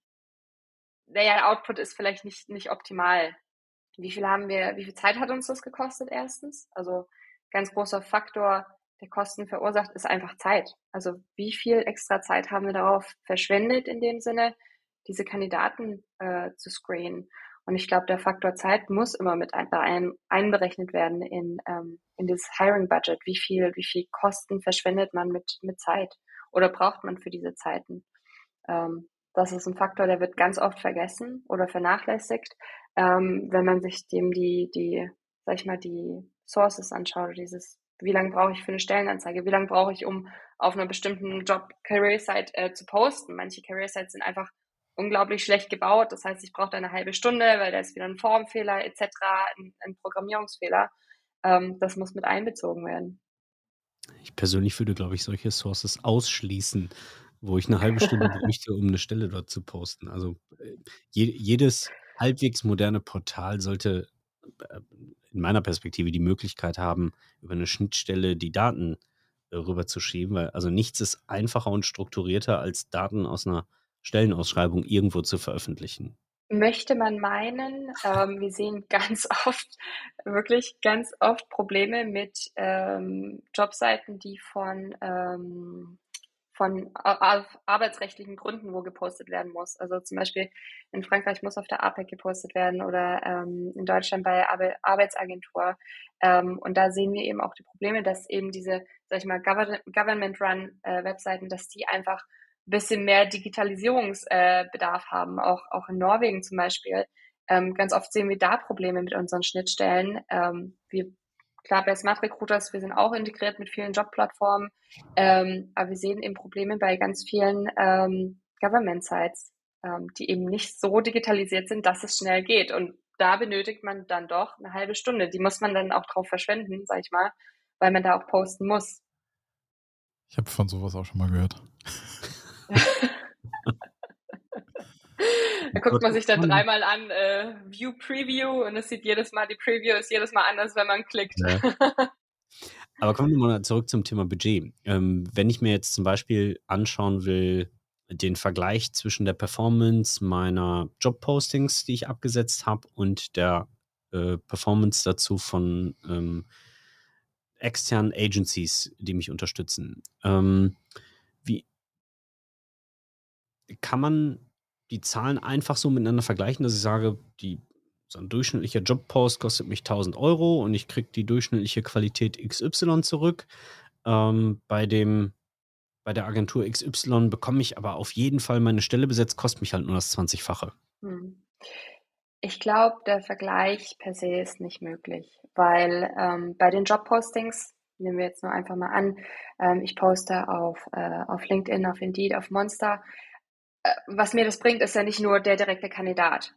der Output ist vielleicht nicht, nicht optimal. Wie viel haben wir, wie viel Zeit hat uns das gekostet erstens? Also ganz großer Faktor, der Kosten verursacht, ist einfach Zeit. Also wie viel extra Zeit haben wir darauf verschwendet in dem Sinne, diese Kandidaten äh, zu screenen. Und ich glaube, der Faktor Zeit muss immer mit ein, ein, einberechnet werden in, ähm, in das Hiring Budget. Wie viel, wie viel Kosten verschwendet man mit, mit Zeit oder braucht man für diese Zeiten? Ähm, das ist ein Faktor, der wird ganz oft vergessen oder vernachlässigt, ähm, wenn man sich dem die, die, sag ich mal, die Sources anschaut, dieses, wie lange brauche ich für eine Stellenanzeige, wie lange brauche ich, um auf einer bestimmten Job-Career-Site äh, zu posten. Manche Career-Sites sind einfach unglaublich schlecht gebaut. Das heißt, ich brauche eine halbe Stunde, weil da ist wieder ein Formfehler etc., ein, ein Programmierungsfehler. Ähm, das muss mit einbezogen werden. Ich persönlich würde, glaube ich, solche Sources ausschließen, wo ich eine halbe Stunde bräuchte, um eine Stelle dort zu posten. Also äh, je, jedes halbwegs moderne Portal sollte in meiner Perspektive die Möglichkeit haben, über eine Schnittstelle die Daten äh, rüberzuschieben, weil also nichts ist einfacher und strukturierter als Daten aus einer Stellenausschreibung irgendwo zu veröffentlichen. Möchte man meinen, ähm, wir sehen ganz oft, wirklich ganz oft Probleme mit ähm, Jobseiten, die von, ähm, von auf arbeitsrechtlichen Gründen wo gepostet werden muss. Also zum Beispiel in Frankreich muss auf der APEC gepostet werden oder ähm, in Deutschland bei Ar Arbeitsagentur. Ähm, und da sehen wir eben auch die Probleme, dass eben diese, sag ich mal, Government-Run-Webseiten, äh, dass die einfach bisschen mehr Digitalisierungsbedarf äh, haben, auch, auch in Norwegen zum Beispiel. Ähm, ganz oft sehen wir da Probleme mit unseren Schnittstellen. Ähm, wir, klar, bei Smart Recruiters, wir sind auch integriert mit vielen Jobplattformen, ähm, aber wir sehen eben Probleme bei ganz vielen ähm, Government-Sites, ähm, die eben nicht so digitalisiert sind, dass es schnell geht. Und da benötigt man dann doch eine halbe Stunde. Die muss man dann auch drauf verschwenden, sag ich mal, weil man da auch posten muss. Ich habe von sowas auch schon mal gehört. da guckt man sich dann dreimal an, äh, View Preview und es sieht jedes Mal, die Preview ist jedes Mal anders, wenn man klickt. Ja. Aber kommen wir mal zurück zum Thema Budget. Ähm, wenn ich mir jetzt zum Beispiel anschauen will, den Vergleich zwischen der Performance meiner Jobpostings, die ich abgesetzt habe, und der äh, Performance dazu von ähm, externen Agencies, die mich unterstützen. Ähm, wie, kann man die Zahlen einfach so miteinander vergleichen, dass ich sage, die, so ein durchschnittlicher Jobpost kostet mich 1000 Euro und ich kriege die durchschnittliche Qualität XY zurück. Ähm, bei dem bei der Agentur XY bekomme ich aber auf jeden Fall meine Stelle besetzt, kostet mich halt nur das 20-fache. Hm. Ich glaube, der Vergleich per se ist nicht möglich, weil ähm, bei den Jobpostings, nehmen wir jetzt nur einfach mal an, ähm, ich poste auf, äh, auf LinkedIn, auf Indeed, auf Monster, was mir das bringt, ist ja nicht nur der direkte Kandidat,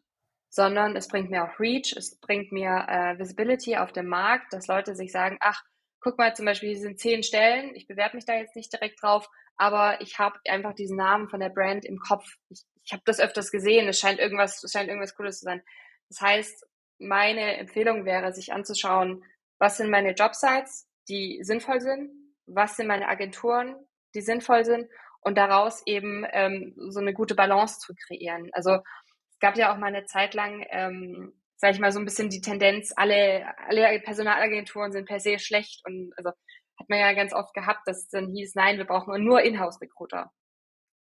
sondern es bringt mir auch Reach, es bringt mir äh, Visibility auf dem Markt, dass Leute sich sagen, ach, guck mal, zum Beispiel, hier sind zehn Stellen, ich bewerbe mich da jetzt nicht direkt drauf, aber ich habe einfach diesen Namen von der Brand im Kopf. Ich, ich habe das öfters gesehen, es scheint irgendwas, es scheint irgendwas Cooles zu sein. Das heißt, meine Empfehlung wäre, sich anzuschauen, was sind meine Jobsites, die sinnvoll sind, was sind meine Agenturen, die sinnvoll sind und daraus eben ähm, so eine gute Balance zu kreieren. Also es gab ja auch mal eine Zeit lang, ähm, sage ich mal, so ein bisschen die Tendenz, alle, alle Personalagenturen sind per se schlecht und also hat man ja ganz oft gehabt, dass dann hieß, nein, wir brauchen nur Inhouse-Recruiter.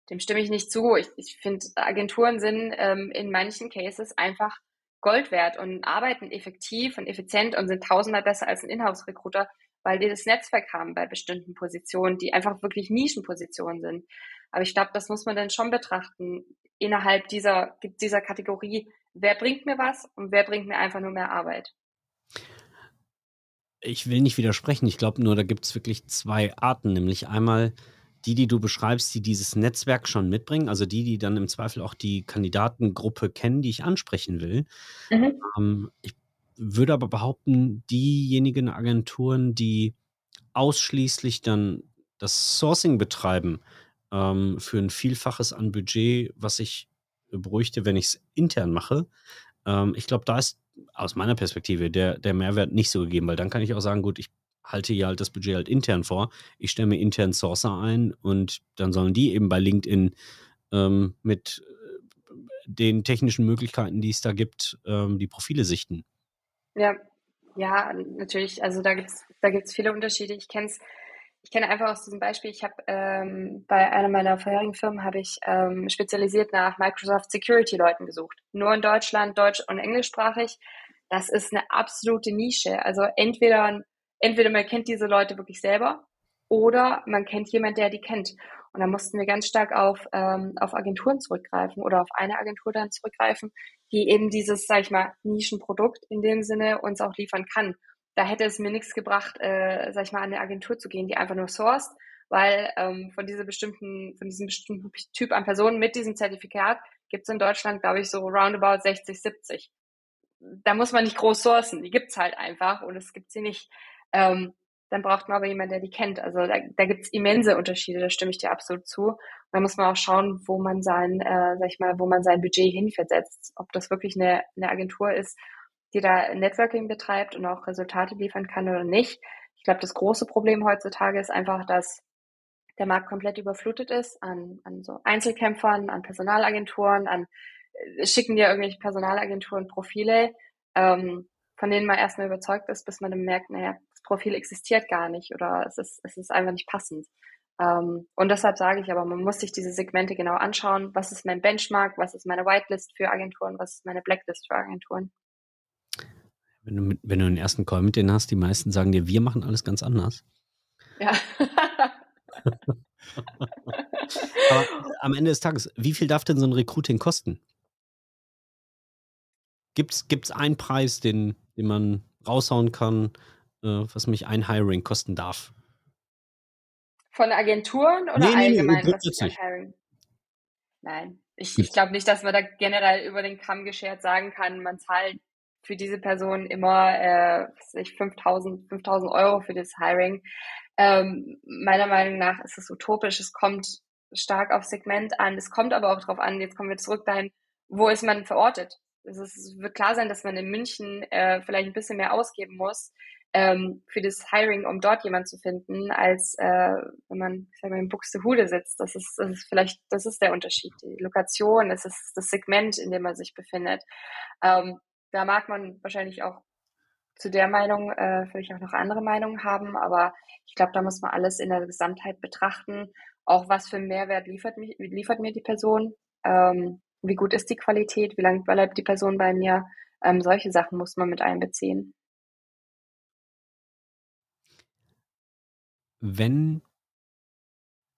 Dem stimme ich nicht zu. Ich, ich finde, Agenturen sind ähm, in manchen Cases einfach Gold wert und arbeiten effektiv und effizient und sind tausendmal besser als ein Inhouse-Recruiter, weil die das Netzwerk haben bei bestimmten Positionen, die einfach wirklich Nischenpositionen sind. Aber ich glaube, das muss man dann schon betrachten innerhalb dieser, dieser Kategorie, wer bringt mir was und wer bringt mir einfach nur mehr Arbeit. Ich will nicht widersprechen. Ich glaube nur, da gibt es wirklich zwei Arten, nämlich einmal die, die du beschreibst, die dieses Netzwerk schon mitbringen, also die, die dann im Zweifel auch die Kandidatengruppe kennen, die ich ansprechen will. Mhm. Ähm, ich würde aber behaupten, diejenigen Agenturen, die ausschließlich dann das Sourcing betreiben ähm, für ein Vielfaches an Budget, was ich bräuchte, wenn ich es intern mache, ähm, ich glaube, da ist aus meiner Perspektive der, der Mehrwert nicht so gegeben, weil dann kann ich auch sagen, gut, ich halte hier halt das Budget halt intern vor. Ich stelle mir intern Sourcer ein und dann sollen die eben bei LinkedIn ähm, mit äh, den technischen Möglichkeiten, die es da gibt, ähm, die Profile sichten. Ja, ja, natürlich. Also da gibt es da gibt's viele Unterschiede. Ich kenne ich kenne einfach aus diesem Beispiel, ich habe ähm, bei einer meiner vorherigen Firmen habe ich ähm, spezialisiert nach Microsoft Security Leuten gesucht. Nur in Deutschland, deutsch und englischsprachig. Das ist eine absolute Nische. Also entweder, entweder man kennt diese Leute wirklich selber oder man kennt jemanden, der die kennt. Und da mussten wir ganz stark auf, ähm, auf Agenturen zurückgreifen oder auf eine Agentur dann zurückgreifen, die eben dieses, sag ich mal, Nischenprodukt in dem Sinne uns auch liefern kann da hätte es mir nichts gebracht, äh, sag ich mal, an eine Agentur zu gehen, die einfach nur sourced, weil ähm, von dieser bestimmten, von diesem bestimmten Typ an Personen mit diesem Zertifikat gibt es in Deutschland, glaube ich, so roundabout 60, 70. Da muss man nicht groß sourcen, die gibt's halt einfach und es gibt sie nicht. Ähm, dann braucht man aber jemanden, der die kennt. Also da, da gibt es immense Unterschiede, da stimme ich dir absolut zu. Da muss man auch schauen, wo man sein, äh, sag ich mal, wo man sein Budget hinversetzt. Ob das wirklich eine, eine Agentur ist die da Networking betreibt und auch Resultate liefern kann oder nicht. Ich glaube, das große Problem heutzutage ist einfach, dass der Markt komplett überflutet ist an, an so Einzelkämpfern, an Personalagenturen, an äh, schicken dir irgendwelche Personalagenturen Profile, ähm, von denen man erstmal überzeugt ist, bis man dann merkt, naja, das Profil existiert gar nicht oder es ist, es ist einfach nicht passend. Ähm, und deshalb sage ich aber, man muss sich diese Segmente genau anschauen. Was ist mein Benchmark? Was ist meine Whitelist für Agenturen? Was ist meine Blacklist für Agenturen? Wenn du, mit, wenn du den ersten Call mit denen hast, die meisten sagen dir, wir machen alles ganz anders. Ja. Aber am Ende des Tages, wie viel darf denn so ein Recruiting kosten? Gibt es einen Preis, den, den man raushauen kann, was mich ein Hiring kosten darf? Von Agenturen oder nee, nee, allgemein, nee, was ich ein Hiring? Nein, ich, ich glaube nicht, dass man da generell über den Kamm geschert sagen kann, man zahlt für diese Person immer äh, 5000, 5000 Euro für das Hiring. Ähm, meiner Meinung nach ist es utopisch. Es kommt stark auf Segment an. Es kommt aber auch darauf an, jetzt kommen wir zurück dahin, wo ist man verortet? Es, ist, es wird klar sein, dass man in München äh, vielleicht ein bisschen mehr ausgeben muss ähm, für das Hiring, um dort jemanden zu finden, als äh, wenn man ich sag mal, in Buxtehude sitzt. Das ist, das ist vielleicht, das ist der Unterschied. Die Lokation, das ist das Segment, in dem man sich befindet. Ähm, da mag man wahrscheinlich auch zu der Meinung äh, vielleicht auch noch andere Meinungen haben, aber ich glaube, da muss man alles in der Gesamtheit betrachten. Auch was für einen Mehrwert liefert, mich, liefert mir die Person, ähm, wie gut ist die Qualität, wie lange bleibt die Person bei mir. Ähm, solche Sachen muss man mit einbeziehen. Wenn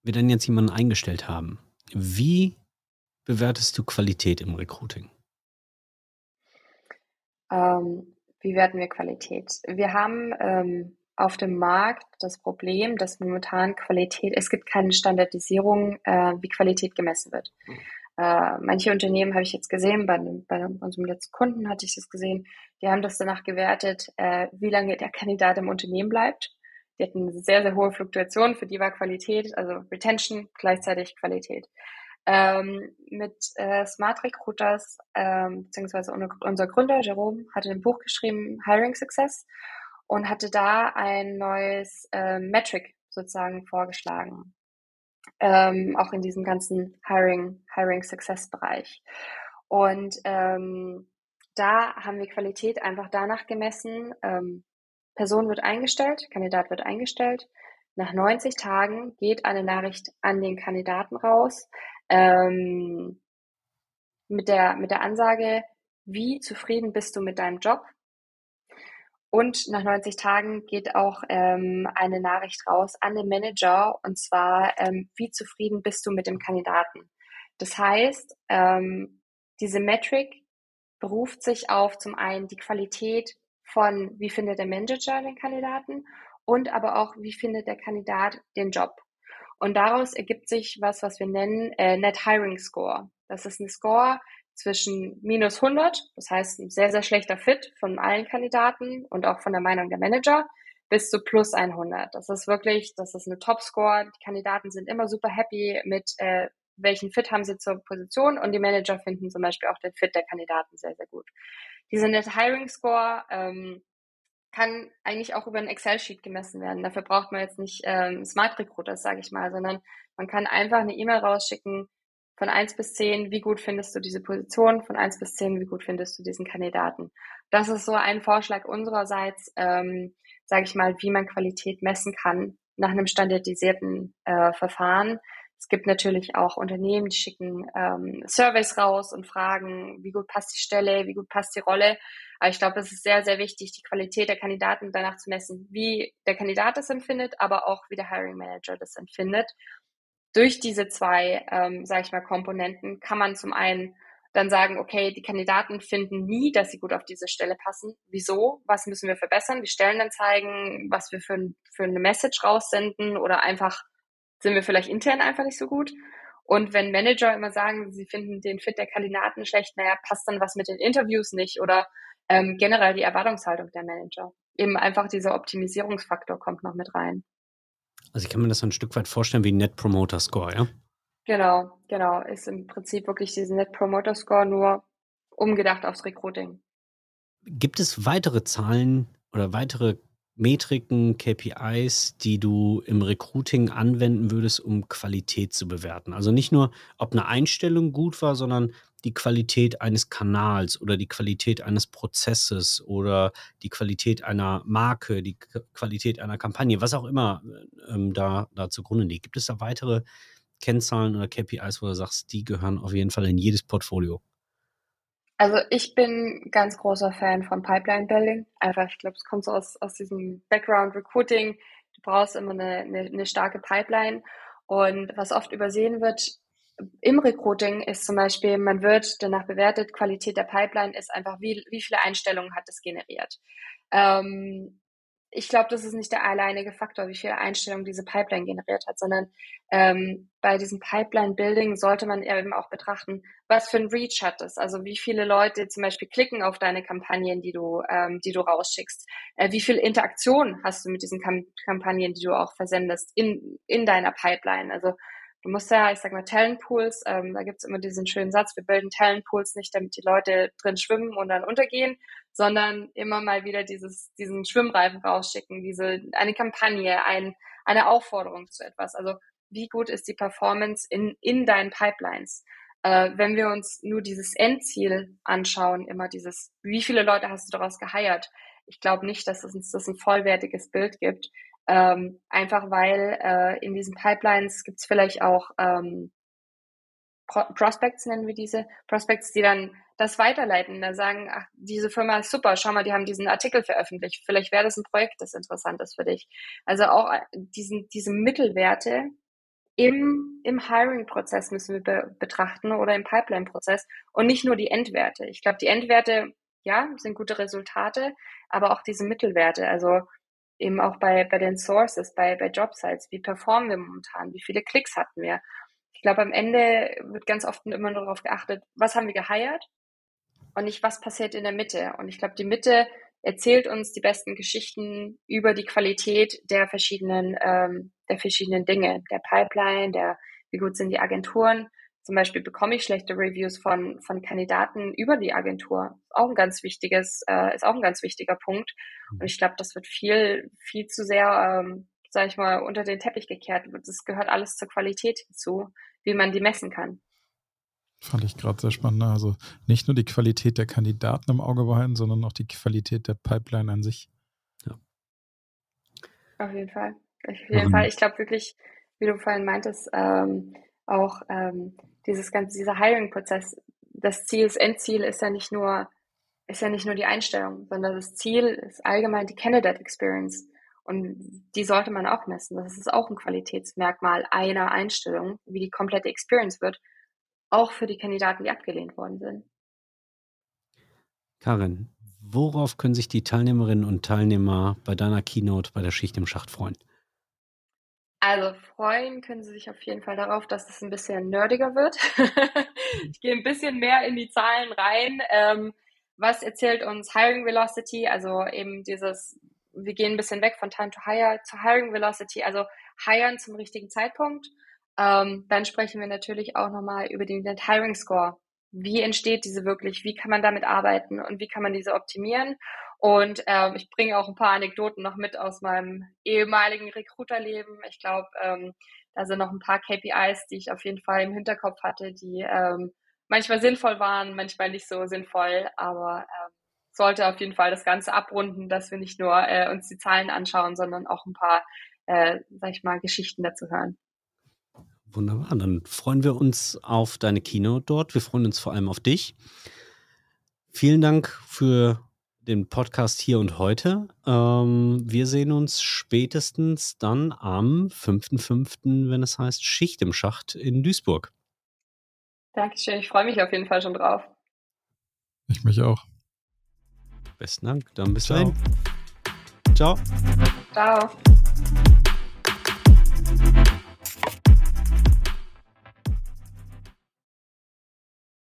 wir dann jetzt jemanden eingestellt haben, wie bewertest du Qualität im Recruiting? Ähm, wie werten wir Qualität? Wir haben ähm, auf dem Markt das Problem, dass momentan Qualität, es gibt keine Standardisierung, äh, wie Qualität gemessen wird. Äh, manche Unternehmen habe ich jetzt gesehen, bei, bei, unserem letzten Kunden hatte ich das gesehen, die haben das danach gewertet, äh, wie lange der Kandidat im Unternehmen bleibt. Die hatten sehr, sehr hohe Fluktuationen, für die war Qualität, also Retention gleichzeitig Qualität ähm, mit äh, Smart Recruiters, ähm, beziehungsweise unser Gründer Jerome hatte ein Buch geschrieben, Hiring Success, und hatte da ein neues äh, Metric sozusagen vorgeschlagen. Ähm, auch in diesem ganzen Hiring, Hiring Success Bereich. Und ähm, da haben wir Qualität einfach danach gemessen. Ähm, Person wird eingestellt, Kandidat wird eingestellt. Nach 90 Tagen geht eine Nachricht an den Kandidaten raus ähm, mit, der, mit der Ansage, wie zufrieden bist du mit deinem Job? Und nach 90 Tagen geht auch ähm, eine Nachricht raus an den Manager und zwar, ähm, wie zufrieden bist du mit dem Kandidaten? Das heißt, ähm, diese Metric beruft sich auf zum einen die Qualität von, wie findet der Manager den Kandidaten und aber auch, wie findet der Kandidat den Job. Und daraus ergibt sich was, was wir nennen äh, Net Hiring Score. Das ist ein Score zwischen minus 100, das heißt ein sehr, sehr schlechter Fit von allen Kandidaten und auch von der Meinung der Manager, bis zu plus 100. Das ist wirklich, das ist eine Top-Score. Die Kandidaten sind immer super happy mit, äh, welchen Fit haben sie zur Position und die Manager finden zum Beispiel auch den Fit der Kandidaten sehr, sehr gut. Diese Net Hiring Score ähm, kann eigentlich auch über ein Excel-Sheet gemessen werden. Dafür braucht man jetzt nicht ähm, Smart Recruiters, sage ich mal, sondern man kann einfach eine E-Mail rausschicken von eins bis zehn, wie gut findest du diese Position, von eins bis zehn, wie gut findest du diesen Kandidaten. Das ist so ein Vorschlag unsererseits, ähm, sage ich mal, wie man Qualität messen kann nach einem standardisierten äh, Verfahren. Es gibt natürlich auch Unternehmen, die schicken ähm, Surveys raus und fragen, wie gut passt die Stelle, wie gut passt die Rolle. Aber ich glaube, es ist sehr, sehr wichtig, die Qualität der Kandidaten danach zu messen, wie der Kandidat das empfindet, aber auch wie der Hiring Manager das empfindet. Durch diese zwei, ähm, sage ich mal, Komponenten kann man zum einen dann sagen, okay, die Kandidaten finden nie, dass sie gut auf diese Stelle passen. Wieso? Was müssen wir verbessern? Die Stellen dann zeigen, was wir für, für eine Message raussenden oder einfach sind wir vielleicht intern einfach nicht so gut. Und wenn Manager immer sagen, sie finden den Fit der Kandidaten schlecht, naja, passt dann was mit den Interviews nicht oder ähm, generell die Erwartungshaltung der Manager. Eben einfach dieser Optimisierungsfaktor kommt noch mit rein. Also ich kann mir das ein Stück weit vorstellen wie Net Promoter Score, ja? Genau, genau. Ist im Prinzip wirklich diesen Net Promoter Score nur umgedacht aufs Recruiting. Gibt es weitere Zahlen oder weitere Metriken, KPIs, die du im Recruiting anwenden würdest, um Qualität zu bewerten? Also nicht nur, ob eine Einstellung gut war, sondern die Qualität eines Kanals oder die Qualität eines Prozesses oder die Qualität einer Marke, die Qualität einer Kampagne, was auch immer ähm, da, da zugrunde liegt. Gibt es da weitere Kennzahlen oder KPIs, wo du sagst, die gehören auf jeden Fall in jedes Portfolio? Also ich bin ganz großer Fan von Pipeline Building. Einfach, ich glaube, es kommt so aus, aus diesem Background Recruiting. Du brauchst immer eine, eine, eine starke Pipeline. Und was oft übersehen wird im Recruiting ist zum Beispiel, man wird danach bewertet, Qualität der Pipeline ist einfach, wie, wie viele Einstellungen hat es generiert. Ähm, ich glaube, das ist nicht der alleinige Faktor, wie viele Einstellungen diese Pipeline generiert hat, sondern ähm, bei diesem Pipeline-Building sollte man eben auch betrachten, was für ein Reach hat es. Also wie viele Leute zum Beispiel klicken auf deine Kampagnen, die du, ähm, die du rausschickst. Äh, wie viel Interaktion hast du mit diesen Kam Kampagnen, die du auch versendest in, in deiner Pipeline? Also du musst ja, ich sag mal, Talentpools, ähm, da gibt's immer diesen schönen Satz, wir bilden Talentpools nicht, damit die Leute drin schwimmen und dann untergehen, sondern immer mal wieder dieses, diesen Schwimmreifen rausschicken, diese, eine Kampagne, ein, eine Aufforderung zu etwas. Also wie gut ist die Performance in, in deinen Pipelines? Äh, wenn wir uns nur dieses Endziel anschauen, immer dieses, wie viele Leute hast du daraus geheiert? Ich glaube nicht, dass es uns das ein vollwertiges Bild gibt. Ähm, einfach weil äh, in diesen Pipelines gibt es vielleicht auch ähm, Pro Prospects, nennen wir diese, Prospects, die dann das weiterleiten, da sagen, ach, diese Firma ist super, schau mal, die haben diesen Artikel veröffentlicht, vielleicht wäre das ein Projekt, das interessant ist für dich. Also auch äh, diesen, diese Mittelwerte im, im Hiring-Prozess müssen wir be betrachten oder im Pipeline-Prozess und nicht nur die Endwerte. Ich glaube, die Endwerte, ja, sind gute Resultate, aber auch diese Mittelwerte, also eben auch bei, bei den Sources, bei, bei Jobsites, wie performen wir momentan, wie viele Klicks hatten wir. Ich glaube, am Ende wird ganz oft immer nur darauf geachtet, was haben wir geheiert und nicht, was passiert in der Mitte. Und ich glaube, die Mitte erzählt uns die besten Geschichten über die Qualität der verschiedenen, ähm, der verschiedenen Dinge, der Pipeline, der, wie gut sind die Agenturen. Zum Beispiel bekomme ich schlechte Reviews von, von Kandidaten über die Agentur. Auch ein ganz wichtiges, äh, ist auch ein ganz wichtiger Punkt. Mhm. Und ich glaube, das wird viel, viel zu sehr, ähm, sage ich mal, unter den Teppich gekehrt. Das gehört alles zur Qualität hinzu, wie man die messen kann. Fand ich gerade sehr spannend. Ne? Also nicht nur die Qualität der Kandidaten im Auge behalten, sondern auch die Qualität der Pipeline an sich. Ja. Auf jeden Fall. Auf jeden mhm. Fall. Ich glaube wirklich, wie du vorhin meintest, ähm, auch ähm, dieses ganze, dieser Hiring-Prozess, das Ziel, das Endziel ist ja nicht nur, ist ja nicht nur die Einstellung, sondern das Ziel ist allgemein die Candidate Experience. Und die sollte man auch messen. Das ist auch ein Qualitätsmerkmal einer Einstellung, wie die komplette Experience wird auch für die Kandidaten, die abgelehnt worden sind. Karin, worauf können sich die Teilnehmerinnen und Teilnehmer bei deiner Keynote bei der Schicht im Schacht freuen? Also freuen können sie sich auf jeden Fall darauf, dass es ein bisschen nerdiger wird. ich gehe ein bisschen mehr in die Zahlen rein. Ähm, was erzählt uns Hiring Velocity? Also eben dieses, wir gehen ein bisschen weg von Time to Hire zu Hiring Velocity, also hiren zum richtigen Zeitpunkt ähm, dann sprechen wir natürlich auch nochmal über den Net Hiring Score. Wie entsteht diese wirklich? Wie kann man damit arbeiten und wie kann man diese optimieren? Und ähm, ich bringe auch ein paar Anekdoten noch mit aus meinem ehemaligen Recruiterleben. Ich glaube, ähm, da sind noch ein paar KPIs, die ich auf jeden Fall im Hinterkopf hatte, die ähm, manchmal sinnvoll waren, manchmal nicht so sinnvoll, aber ähm, sollte auf jeden Fall das Ganze abrunden, dass wir nicht nur äh, uns die Zahlen anschauen, sondern auch ein paar, äh, sag ich mal, Geschichten dazu hören. Wunderbar. Dann freuen wir uns auf deine Keynote dort. Wir freuen uns vor allem auf dich. Vielen Dank für den Podcast hier und heute. Ähm, wir sehen uns spätestens dann am 5.5., wenn es heißt Schicht im Schacht in Duisburg. Dankeschön. Ich freue mich auf jeden Fall schon drauf. Ich mich auch. Besten Dank. Dann bis Ciao. dahin. Ciao. Ciao.